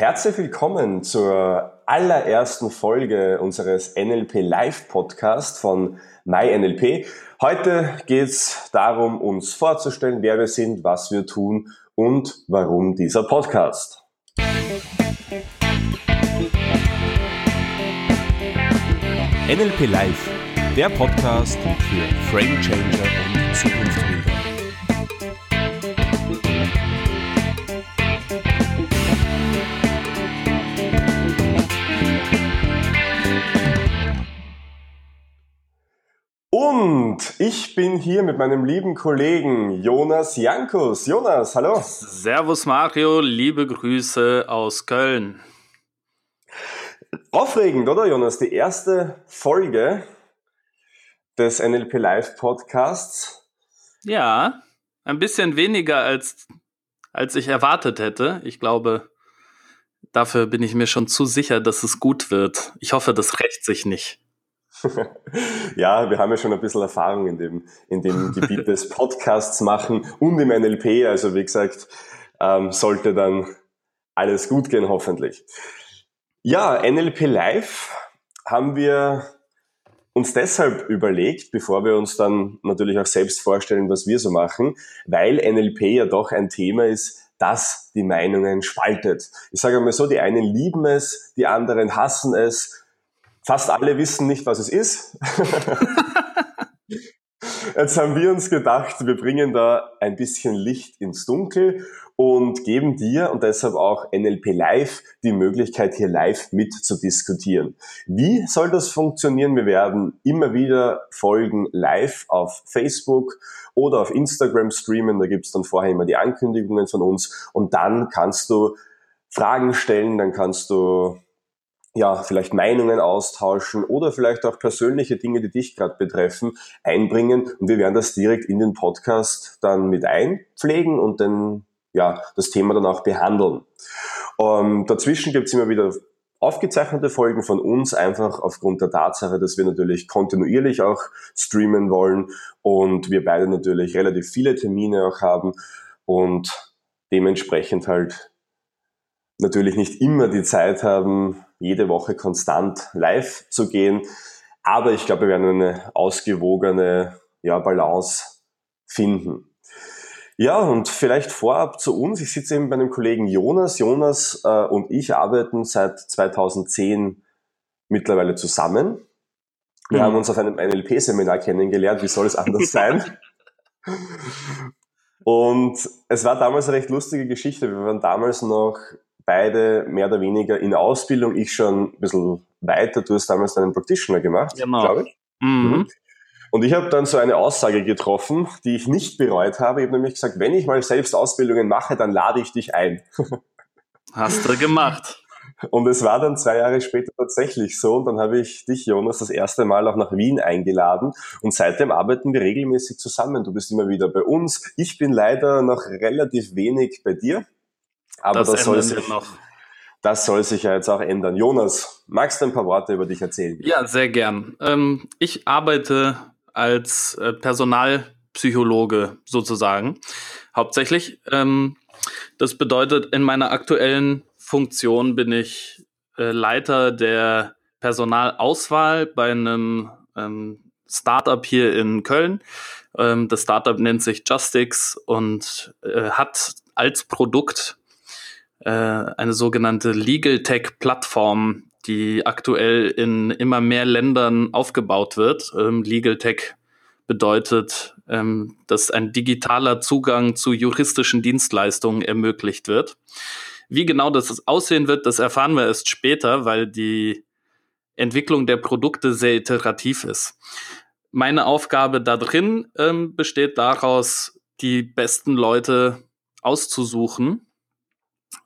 Herzlich willkommen zur allerersten Folge unseres NLP Live Podcast von MyNLP. Heute geht es darum, uns vorzustellen, wer wir sind, was wir tun und warum dieser Podcast. NLP Live, der Podcast für Frame Changer und Zukunftsbilder. Und ich bin hier mit meinem lieben Kollegen Jonas Jankus. Jonas, hallo. Servus Mario, liebe Grüße aus Köln. Aufregend, oder Jonas? Die erste Folge des NLP Live Podcasts. Ja, ein bisschen weniger als, als ich erwartet hätte. Ich glaube, dafür bin ich mir schon zu sicher, dass es gut wird. Ich hoffe, das rächt sich nicht. ja, wir haben ja schon ein bisschen Erfahrung in dem, in dem Gebiet des Podcasts machen und im NLP. Also wie gesagt, ähm, sollte dann alles gut gehen, hoffentlich. Ja, NLP Live haben wir uns deshalb überlegt, bevor wir uns dann natürlich auch selbst vorstellen, was wir so machen, weil NLP ja doch ein Thema ist, das die Meinungen spaltet. Ich sage mal so, die einen lieben es, die anderen hassen es, Fast alle wissen nicht, was es ist. Jetzt haben wir uns gedacht, wir bringen da ein bisschen Licht ins Dunkel und geben dir und deshalb auch NLP Live die Möglichkeit, hier live mit zu diskutieren. Wie soll das funktionieren? Wir werden immer wieder Folgen live auf Facebook oder auf Instagram streamen. Da gibt's dann vorher immer die Ankündigungen von uns und dann kannst du Fragen stellen, dann kannst du ja, vielleicht Meinungen austauschen oder vielleicht auch persönliche Dinge, die dich gerade betreffen, einbringen. Und wir werden das direkt in den Podcast dann mit einpflegen und dann, ja, das Thema dann auch behandeln. Ähm, dazwischen gibt's immer wieder aufgezeichnete Folgen von uns, einfach aufgrund der Tatsache, dass wir natürlich kontinuierlich auch streamen wollen und wir beide natürlich relativ viele Termine auch haben und dementsprechend halt natürlich nicht immer die Zeit haben, jede Woche konstant live zu gehen. Aber ich glaube, wir werden eine ausgewogene ja, Balance finden. Ja, und vielleicht vorab zu uns. Ich sitze eben bei einem Kollegen Jonas. Jonas äh, und ich arbeiten seit 2010 mittlerweile zusammen. Wir mhm. haben uns auf einem NLP-Seminar kennengelernt. Wie soll es anders sein? Und es war damals eine recht lustige Geschichte. Wir waren damals noch beide mehr oder weniger in Ausbildung, ich schon ein bisschen weiter. Du hast damals einen Practitioner gemacht, genau. glaube ich. Mhm. mhm. Und ich habe dann so eine Aussage getroffen, die ich nicht bereut habe. Ich habe nämlich gesagt, wenn ich mal selbst Ausbildungen mache, dann lade ich dich ein. Hast du gemacht. Und es war dann zwei Jahre später tatsächlich so. Und dann habe ich dich, Jonas, das erste Mal auch nach Wien eingeladen. Und seitdem arbeiten wir regelmäßig zusammen. Du bist immer wieder bei uns. Ich bin leider noch relativ wenig bei dir. Aber das, das soll sich noch. Das soll sich ja jetzt auch ändern. Jonas, magst du ein paar Worte über dich erzählen? Ja, sehr gern. Ähm, ich arbeite als äh, Personalpsychologe sozusagen, hauptsächlich. Ähm, das bedeutet, in meiner aktuellen Funktion bin ich äh, Leiter der Personalauswahl bei einem ähm, Startup hier in Köln. Ähm, das Startup nennt sich Justix und äh, hat als Produkt äh, eine sogenannte Legal Tech Plattform, die aktuell in immer mehr Ländern aufgebaut wird. Ähm, Legal Tech bedeutet, ähm, dass ein digitaler Zugang zu juristischen Dienstleistungen ermöglicht wird. Wie genau das aussehen wird, das erfahren wir erst später, weil die Entwicklung der Produkte sehr iterativ ist. Meine Aufgabe da drin ähm, besteht daraus, die besten Leute auszusuchen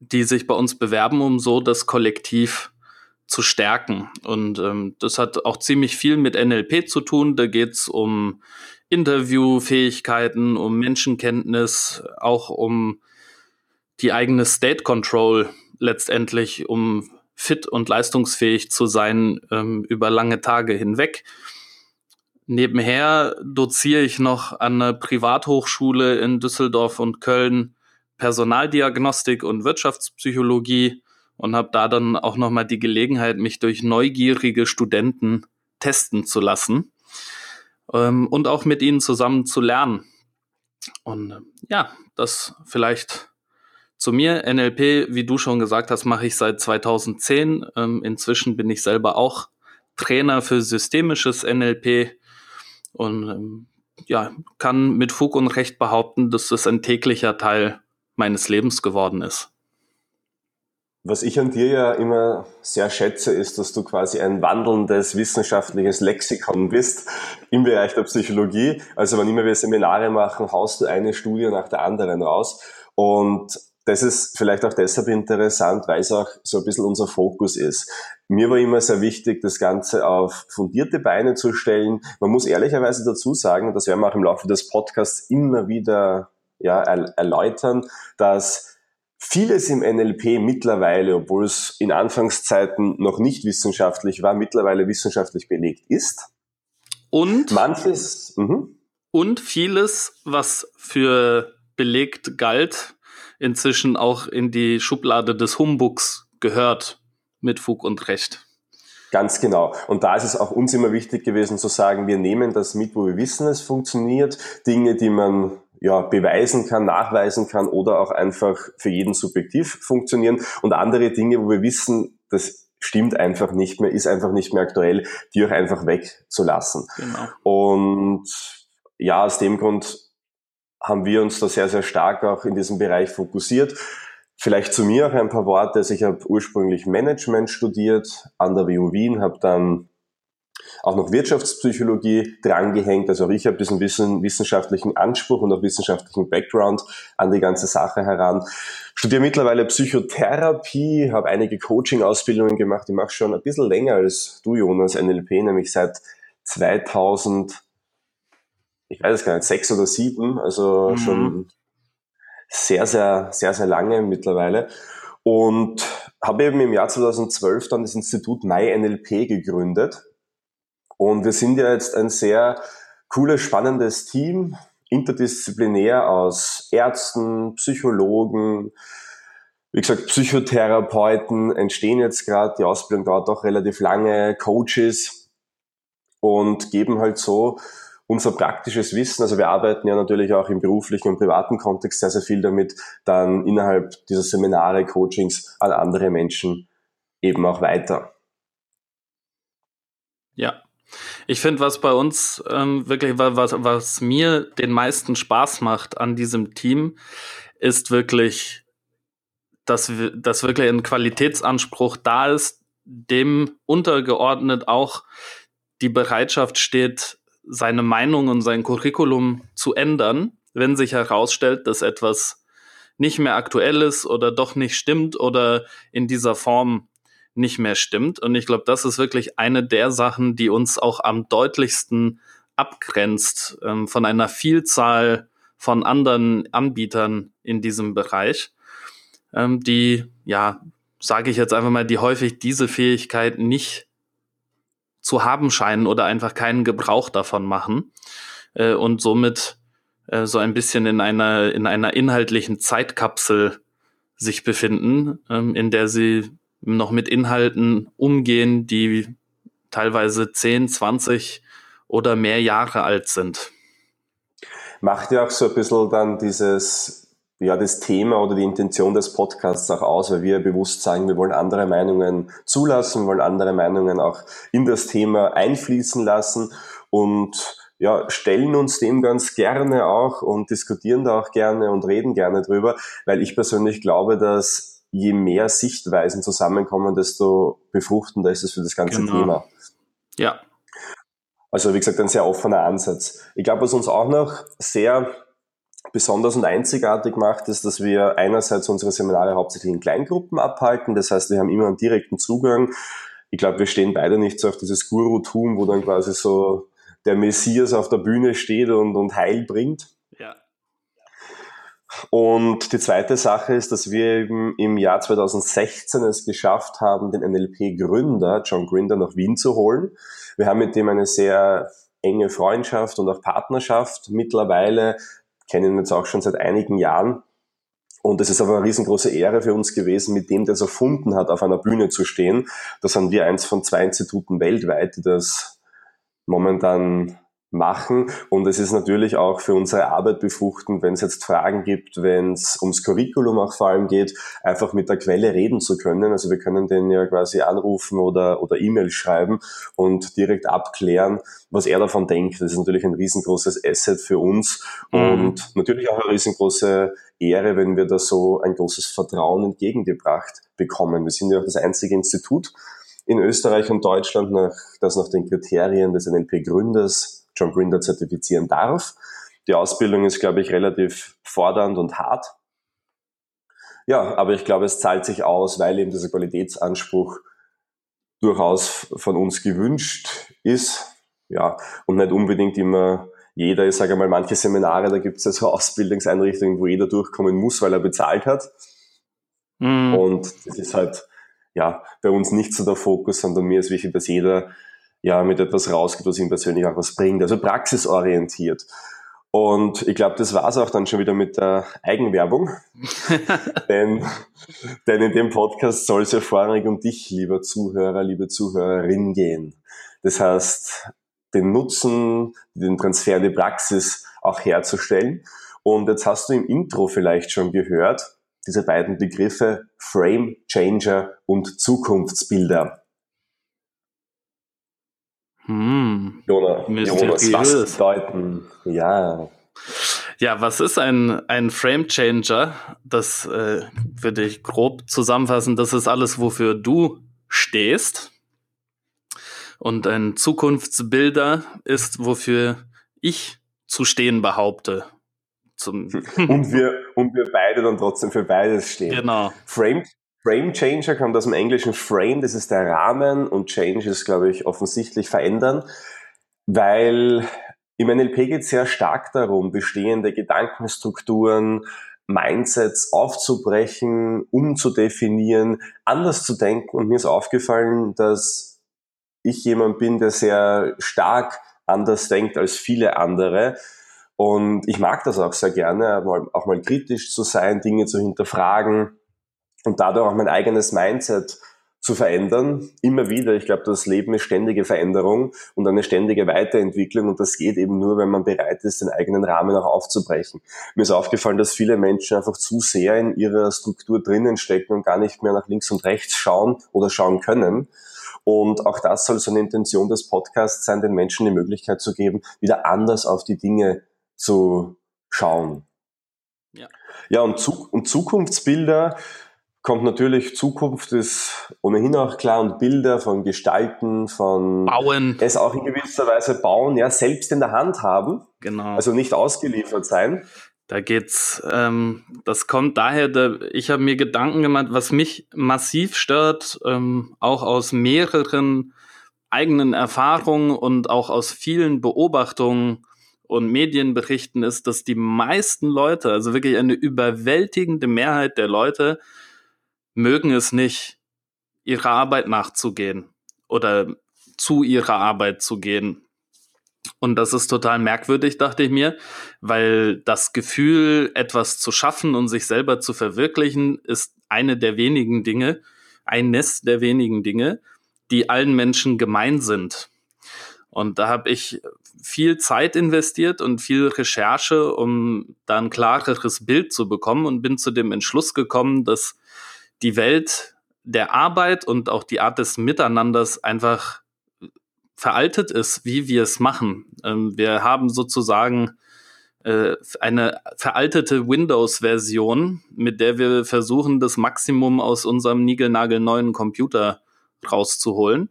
die sich bei uns bewerben, um so das Kollektiv zu stärken. Und ähm, das hat auch ziemlich viel mit NLP zu tun. Da geht's um Interviewfähigkeiten, um Menschenkenntnis, auch um die eigene State Control letztendlich, um fit und leistungsfähig zu sein ähm, über lange Tage hinweg. Nebenher doziere ich noch an einer Privathochschule in Düsseldorf und Köln Personaldiagnostik und Wirtschaftspsychologie und habe da dann auch nochmal die Gelegenheit, mich durch neugierige Studenten testen zu lassen ähm, und auch mit ihnen zusammen zu lernen. Und äh, ja, das vielleicht zu mir. NLP, wie du schon gesagt hast, mache ich seit 2010. Ähm, inzwischen bin ich selber auch Trainer für systemisches NLP und ähm, ja, kann mit Fug und Recht behaupten, dass das ein täglicher Teil meines Lebens geworden ist. Was ich an dir ja immer sehr schätze, ist, dass du quasi ein wandelndes wissenschaftliches Lexikon bist im Bereich der Psychologie. Also wann immer wir Seminare machen, haust du eine Studie nach der anderen raus. Und das ist vielleicht auch deshalb interessant, weil es auch so ein bisschen unser Fokus ist. Mir war immer sehr wichtig, das Ganze auf fundierte Beine zu stellen. Man muss ehrlicherweise dazu sagen, das werden wir auch im Laufe des Podcasts immer wieder ja, erläutern, dass vieles im NLP mittlerweile, obwohl es in Anfangszeiten noch nicht wissenschaftlich war, mittlerweile wissenschaftlich belegt ist. Und manches mh. und vieles, was für belegt galt, inzwischen auch in die Schublade des Humbugs gehört, mit Fug und Recht. Ganz genau. Und da ist es auch uns immer wichtig gewesen zu sagen, wir nehmen das mit, wo wir wissen, es funktioniert. Dinge, die man ja, beweisen kann, nachweisen kann oder auch einfach für jeden subjektiv funktionieren. Und andere Dinge, wo wir wissen, das stimmt einfach nicht mehr, ist einfach nicht mehr aktuell, die auch einfach wegzulassen. Genau. Und ja, aus dem Grund haben wir uns da sehr, sehr stark auch in diesem Bereich fokussiert. Vielleicht zu mir auch ein paar Worte. Also ich habe ursprünglich Management studiert an der WU Wien, habe dann auch noch Wirtschaftspsychologie drangehängt. Also auch ich habe diesen Wissen, wissenschaftlichen Anspruch und auch wissenschaftlichen Background an die ganze Sache heran. Studiere mittlerweile Psychotherapie, habe einige Coaching-Ausbildungen gemacht. Ich mache schon ein bisschen länger als du, Jonas, NLP, nämlich seit 2000 ich weiß es gar nicht, sechs oder sieben, also mhm. schon sehr, sehr, sehr, sehr lange mittlerweile. Und habe eben im Jahr 2012 dann das Institut MyNLP gegründet. Und wir sind ja jetzt ein sehr cooles, spannendes Team, interdisziplinär aus Ärzten, Psychologen, wie gesagt, Psychotherapeuten entstehen jetzt gerade, die Ausbildung dauert auch relativ lange, Coaches. Und geben halt so unser praktisches Wissen, also wir arbeiten ja natürlich auch im beruflichen und privaten Kontext sehr, sehr viel damit, dann innerhalb dieser Seminare, Coachings an andere Menschen eben auch weiter. Ja, ich finde, was bei uns ähm, wirklich, was, was mir den meisten Spaß macht an diesem Team, ist wirklich, dass, dass wirklich ein Qualitätsanspruch da ist, dem untergeordnet auch die Bereitschaft steht, seine Meinung und sein Curriculum zu ändern, wenn sich herausstellt, dass etwas nicht mehr aktuell ist oder doch nicht stimmt oder in dieser Form nicht mehr stimmt. Und ich glaube, das ist wirklich eine der Sachen, die uns auch am deutlichsten abgrenzt ähm, von einer Vielzahl von anderen Anbietern in diesem Bereich, ähm, die, ja, sage ich jetzt einfach mal, die häufig diese Fähigkeit nicht zu haben scheinen oder einfach keinen Gebrauch davon machen äh, und somit äh, so ein bisschen in einer, in einer inhaltlichen Zeitkapsel sich befinden, ähm, in der sie noch mit Inhalten umgehen, die teilweise 10, 20 oder mehr Jahre alt sind. Macht ja auch so ein bisschen dann dieses ja, das Thema oder die Intention des Podcasts auch aus, weil wir bewusst sagen, wir wollen andere Meinungen zulassen, wollen andere Meinungen auch in das Thema einfließen lassen und ja, stellen uns dem ganz gerne auch und diskutieren da auch gerne und reden gerne drüber, weil ich persönlich glaube, dass je mehr Sichtweisen zusammenkommen, desto befruchtender ist es für das ganze genau. Thema. Ja. Also wie gesagt, ein sehr offener Ansatz. Ich glaube, was uns auch noch sehr besonders und einzigartig macht, ist, dass wir einerseits unsere Seminare hauptsächlich in Kleingruppen abhalten. Das heißt, wir haben immer einen direkten Zugang. Ich glaube, wir stehen beide nicht so auf dieses Guru-Tum, wo dann quasi so der Messias auf der Bühne steht und, und Heil bringt. Und die zweite Sache ist, dass wir eben im Jahr 2016 es geschafft haben, den NLP-Gründer John Grinder nach Wien zu holen. Wir haben mit dem eine sehr enge Freundschaft und auch Partnerschaft. Mittlerweile kennen ihn jetzt auch schon seit einigen Jahren. Und es ist aber eine riesengroße Ehre für uns gewesen, mit dem, der es erfunden hat, auf einer Bühne zu stehen. Da sind wir eins von zwei Instituten weltweit, die das momentan machen. Und es ist natürlich auch für unsere Arbeit befruchtend, wenn es jetzt Fragen gibt, wenn es ums Curriculum auch vor allem geht, einfach mit der Quelle reden zu können. Also wir können den ja quasi anrufen oder, oder E-Mail schreiben und direkt abklären, was er davon denkt. Das ist natürlich ein riesengroßes Asset für uns mhm. und natürlich auch eine riesengroße Ehre, wenn wir da so ein großes Vertrauen entgegengebracht bekommen. Wir sind ja auch das einzige Institut in Österreich und Deutschland, nach, das nach den Kriterien des NLP-Gründers John Grinder zertifizieren darf. Die Ausbildung ist, glaube ich, relativ fordernd und hart. Ja, aber ich glaube, es zahlt sich aus, weil eben dieser Qualitätsanspruch durchaus von uns gewünscht ist. Ja, und nicht unbedingt immer jeder, ich sage mal, manche Seminare, da gibt es ja so Ausbildungseinrichtungen, wo jeder durchkommen muss, weil er bezahlt hat. Mhm. Und das ist halt, ja, bei uns nicht so der Fokus, sondern mir ist wichtig, dass jeder ja mit etwas rausgeht, was ihm persönlich auch was bringt. Also praxisorientiert. Und ich glaube, das war es auch dann schon wieder mit der Eigenwerbung. denn, denn in dem Podcast soll es ja vorrangig um dich, lieber Zuhörer, liebe Zuhörerin, gehen. Das heißt, den Nutzen, den Transfer in die Praxis auch herzustellen. Und jetzt hast du im Intro vielleicht schon gehört, diese beiden Begriffe Frame Changer und Zukunftsbilder. Hm. Jonas, Jonas, was bedeuten? Ja. Ja, was ist ein, ein Frame Changer? Das äh, würde ich grob zusammenfassen. Das ist alles, wofür du stehst. Und ein Zukunftsbilder ist, wofür ich zu stehen behaupte. Zum und, wir, und wir beide dann trotzdem für beides stehen. Genau. Frame, Frame Changer kommt aus dem englischen Frame, das ist der Rahmen und Change ist, glaube ich, offensichtlich verändern, weil im NLP geht es sehr stark darum, bestehende Gedankenstrukturen, Mindsets aufzubrechen, umzudefinieren, anders zu denken. Und mir ist aufgefallen, dass ich jemand bin, der sehr stark anders denkt als viele andere. Und ich mag das auch sehr gerne, auch mal kritisch zu sein, Dinge zu hinterfragen und dadurch auch mein eigenes Mindset zu verändern, immer wieder. Ich glaube, das Leben ist ständige Veränderung und eine ständige Weiterentwicklung und das geht eben nur, wenn man bereit ist, den eigenen Rahmen auch aufzubrechen. Mir ist aufgefallen, dass viele Menschen einfach zu sehr in ihrer Struktur drinnen stecken und gar nicht mehr nach links und rechts schauen oder schauen können. Und auch das soll so eine Intention des Podcasts sein, den Menschen die Möglichkeit zu geben, wieder anders auf die Dinge zu schauen. Ja, ja und, Zuk und Zukunftsbilder, kommt natürlich Zukunft ist ohnehin auch klar und Bilder von Gestalten, von Bauen. Es auch in gewisser Weise bauen, ja, selbst in der Hand haben. Genau. Also nicht ausgeliefert sein. Da geht's, ähm, das kommt daher, da, ich habe mir Gedanken gemacht, was mich massiv stört, ähm, auch aus mehreren eigenen Erfahrungen und auch aus vielen Beobachtungen und Medienberichten ist, dass die meisten Leute, also wirklich eine überwältigende Mehrheit der Leute, mögen es nicht, ihrer Arbeit nachzugehen oder zu ihrer Arbeit zu gehen. Und das ist total merkwürdig, dachte ich mir, weil das Gefühl, etwas zu schaffen und sich selber zu verwirklichen, ist eine der wenigen Dinge, eines der wenigen Dinge, die allen Menschen gemein sind. Und da habe ich viel Zeit investiert und viel Recherche, um da ein klareres Bild zu bekommen und bin zu dem Entschluss gekommen, dass die Welt der Arbeit und auch die Art des Miteinanders einfach veraltet ist, wie wir es machen. Ähm, wir haben sozusagen äh, eine veraltete Windows-Version, mit der wir versuchen, das Maximum aus unserem niegelnagelneuen Computer rauszuholen.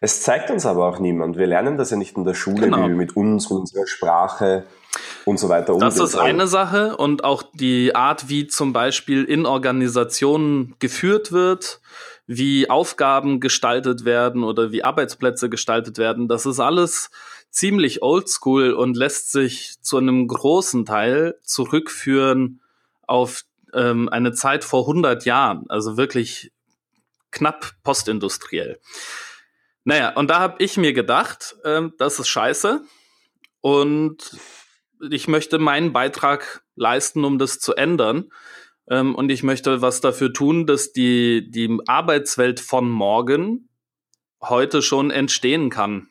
Es zeigt uns aber auch niemand. Wir lernen das ja nicht in der Schule, genau. wie wir mit uns, unserer Sprache und so weiter umgehen. Das ist eine Sache und auch die Art, wie zum Beispiel in Organisationen geführt wird, wie Aufgaben gestaltet werden oder wie Arbeitsplätze gestaltet werden, das ist alles ziemlich oldschool und lässt sich zu einem großen Teil zurückführen auf ähm, eine Zeit vor 100 Jahren, also wirklich knapp postindustriell. Naja, und da habe ich mir gedacht, ähm, das ist scheiße. Und ich möchte meinen Beitrag leisten, um das zu ändern. Ähm, und ich möchte was dafür tun, dass die, die Arbeitswelt von morgen heute schon entstehen kann,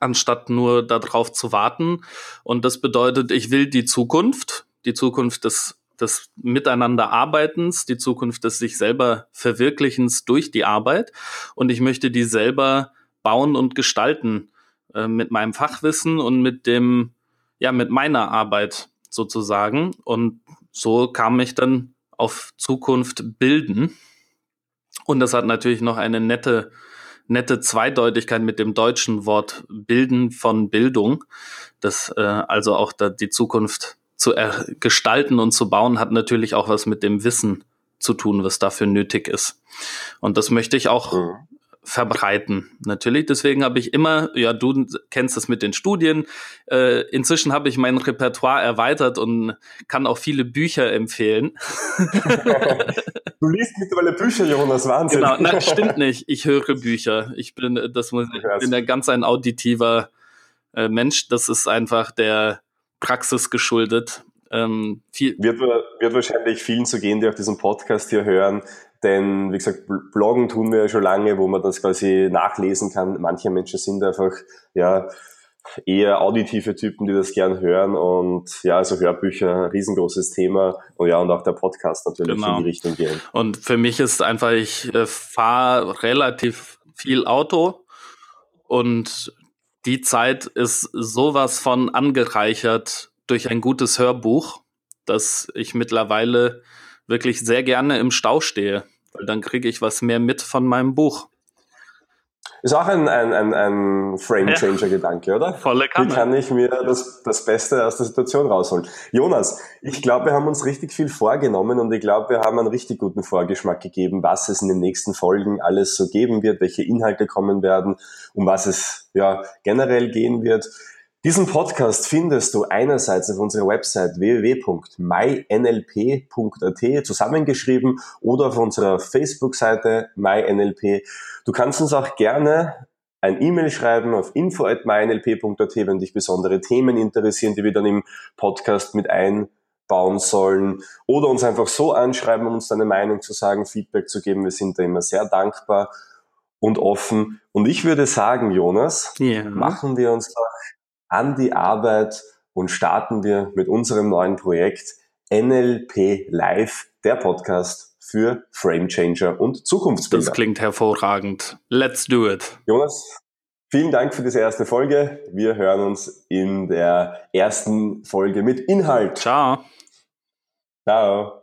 anstatt nur darauf zu warten. Und das bedeutet, ich will die Zukunft, die Zukunft des des Miteinanderarbeitens, die Zukunft des sich selber Verwirklichens durch die Arbeit. Und ich möchte die selber bauen und gestalten äh, mit meinem Fachwissen und mit dem, ja, mit meiner Arbeit sozusagen. Und so kam ich dann auf Zukunft bilden. Und das hat natürlich noch eine nette, nette Zweideutigkeit mit dem deutschen Wort bilden von Bildung. Das äh, also auch da die Zukunft zu gestalten und zu bauen hat natürlich auch was mit dem Wissen zu tun, was dafür nötig ist. Und das möchte ich auch mhm verbreiten. Natürlich, deswegen habe ich immer, ja, du kennst es mit den Studien. Äh, inzwischen habe ich mein Repertoire erweitert und kann auch viele Bücher empfehlen. du liest mittlerweile Bücher, Jonas, Wahnsinn. Genau, nein, stimmt nicht. Ich höre Bücher. Ich bin, das muss, ich bin ja ganz ein auditiver äh, Mensch. Das ist einfach der Praxis geschuldet. Ähm, wird, wird wahrscheinlich vielen zu gehen, die auch diesen Podcast hier hören, denn wie gesagt, Bloggen tun wir ja schon lange, wo man das quasi nachlesen kann. Manche Menschen sind einfach ja eher auditive Typen, die das gern hören und ja, also Hörbücher, riesengroßes Thema und ja, und auch der Podcast natürlich genau. in die Richtung gehen. Und für mich ist einfach, ich äh, fahre relativ viel Auto und die Zeit ist sowas von angereichert durch ein gutes Hörbuch, dass ich mittlerweile wirklich sehr gerne im Stau stehe, weil dann kriege ich was mehr mit von meinem Buch. Ist auch ein, ein, ein, ein Frame-Changer-Gedanke, oder? Volle Kanne. Wie kann ich mir das, das Beste aus der Situation rausholen? Jonas, ich glaube, wir haben uns richtig viel vorgenommen und ich glaube, wir haben einen richtig guten Vorgeschmack gegeben, was es in den nächsten Folgen alles so geben wird, welche Inhalte kommen werden, um was es ja generell gehen wird. Diesen Podcast findest du einerseits auf unserer Website www.mynlp.at zusammengeschrieben oder auf unserer Facebook-Seite mynlp. Du kannst uns auch gerne ein E-Mail schreiben auf info.mynlp.at, wenn dich besondere Themen interessieren, die wir dann im Podcast mit einbauen sollen. Oder uns einfach so anschreiben, um uns deine Meinung zu sagen, Feedback zu geben. Wir sind da immer sehr dankbar und offen. Und ich würde sagen, Jonas, ja. machen wir uns doch an die Arbeit und starten wir mit unserem neuen Projekt NLP Live, der Podcast für Framechanger und Zukunftsbilder. Das klingt hervorragend. Let's do it. Jonas, vielen Dank für diese erste Folge. Wir hören uns in der ersten Folge mit Inhalt. Ciao. Ciao.